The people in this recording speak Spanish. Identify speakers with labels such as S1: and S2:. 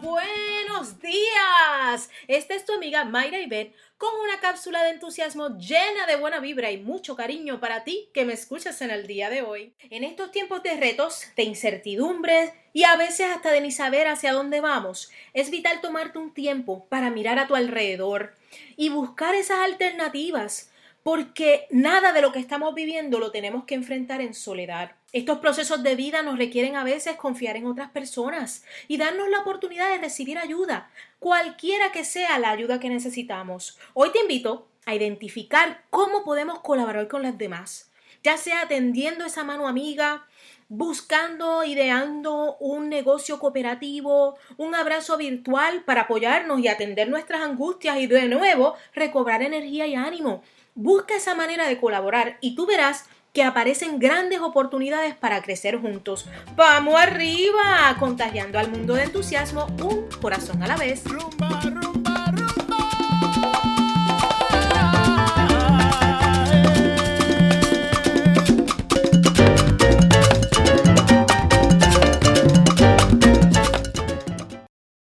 S1: buenos días. Esta es tu amiga Mayra Ibet con una cápsula de entusiasmo llena de buena vibra y mucho cariño para ti que me escuchas en el día de hoy. En estos tiempos de retos, de incertidumbres y a veces hasta de ni saber hacia dónde vamos, es vital tomarte un tiempo para mirar a tu alrededor y buscar esas alternativas porque nada de lo que estamos viviendo lo tenemos que enfrentar en soledad. Estos procesos de vida nos requieren a veces confiar en otras personas y darnos la oportunidad de recibir ayuda, cualquiera que sea la ayuda que necesitamos. Hoy te invito a identificar cómo podemos colaborar con las demás, ya sea atendiendo esa mano amiga, buscando, ideando un negocio cooperativo, un abrazo virtual para apoyarnos y atender nuestras angustias y de nuevo recobrar energía y ánimo. Busca esa manera de colaborar y tú verás que aparecen grandes oportunidades para crecer juntos. ¡Vamos arriba! Contagiando al mundo de entusiasmo un corazón a la vez.
S2: Rumba, rumba.